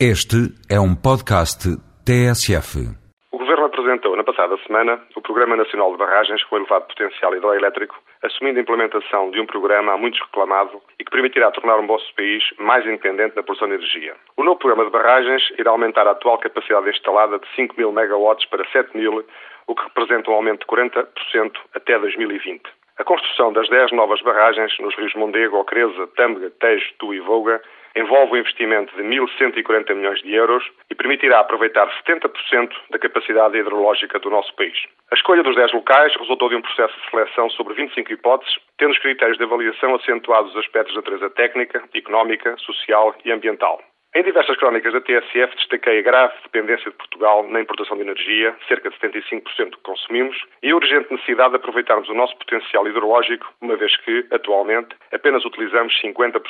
Este é um podcast TSF. O Governo apresentou na passada semana o Programa Nacional de Barragens com elevado potencial hidroelétrico, assumindo a implementação de um programa há muitos reclamado e que permitirá tornar o nosso país mais independente na produção de energia. O novo programa de barragens irá aumentar a atual capacidade instalada de 5 mil megawatts para 7 mil, o que representa um aumento de 40% até 2020. A construção das 10 novas barragens nos rios Mondego, Ocreza, Tâmega, Tejo, Tu e Volga envolve um investimento de 1.140 milhões de euros e permitirá aproveitar 70% da capacidade hidrológica do nosso país. A escolha dos 10 locais resultou de um processo de seleção sobre 25 hipóteses, tendo os critérios de avaliação acentuados os aspectos de natureza técnica, económica, social e ambiental. Em diversas crónicas da TSF destaquei a grave dependência de Portugal na importação de energia, cerca de 75% que consumimos, e a urgente necessidade de aproveitarmos o nosso potencial hidrológico, uma vez que, atualmente, apenas utilizamos 50%.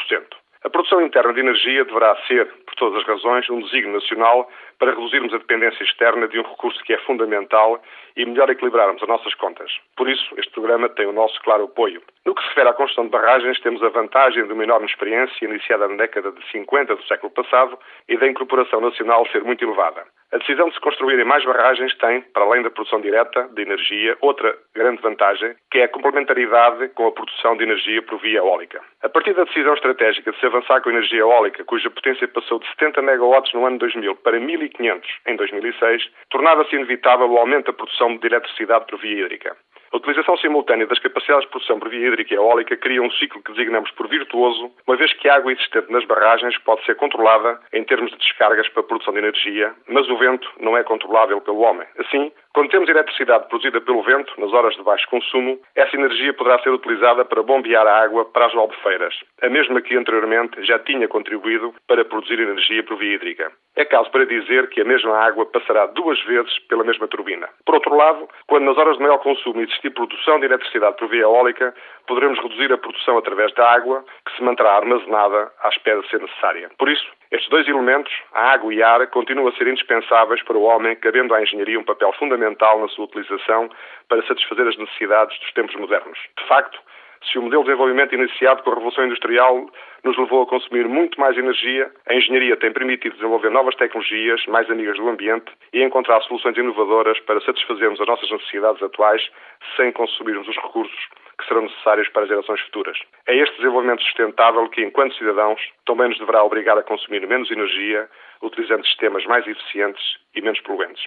A produção interna de energia deverá ser, por todas as razões, um desígnio nacional para reduzirmos a dependência externa de um recurso que é fundamental e melhor equilibrarmos as nossas contas. Por isso, este programa tem o nosso claro apoio. No que se refere à construção de barragens, temos a vantagem de uma enorme experiência iniciada na década de 50 do século passado e da incorporação nacional ser muito elevada. A decisão de se construírem mais barragens tem, para além da produção direta de energia, outra grande vantagem, que é a complementaridade com a produção de energia por via eólica. A partir da decisão estratégica de se avançar com a energia eólica, cuja potência passou de 70 megawatts no ano 2000 para 1500 em 2006, tornava-se inevitável o aumento da produção de eletricidade por via hídrica. A utilização simultânea das capacidades de produção por via hídrica e eólica cria um ciclo que designamos por virtuoso, uma vez que a água existente nas barragens pode ser controlada em termos de descargas para a produção de energia, mas o vento não é controlável pelo homem. Assim, quando temos eletricidade produzida pelo vento, nas horas de baixo consumo, essa energia poderá ser utilizada para bombear a água para as albufeiras, a mesma que anteriormente já tinha contribuído para produzir energia por via hídrica. É caso para dizer que a mesma água passará duas vezes pela mesma turbina. Por outro lado, quando nas horas de maior consumo existir produção de eletricidade por via eólica, poderemos reduzir a produção através da água, que se manterá armazenada à espera de ser necessária. Por isso, estes dois elementos, a água e a ar, continuam a ser indispensáveis para o homem, cabendo à engenharia um papel fundamental na sua utilização para satisfazer as necessidades dos tempos modernos. De facto, se o modelo de desenvolvimento iniciado com a Revolução Industrial nos levou a consumir muito mais energia, a engenharia tem permitido desenvolver novas tecnologias mais amigas do ambiente e encontrar soluções inovadoras para satisfazermos as nossas necessidades atuais sem consumirmos os recursos que serão necessários para gerações futuras. É este desenvolvimento sustentável que, enquanto cidadãos, também nos deverá obrigar a consumir menos energia, utilizando sistemas mais eficientes e menos poluentes.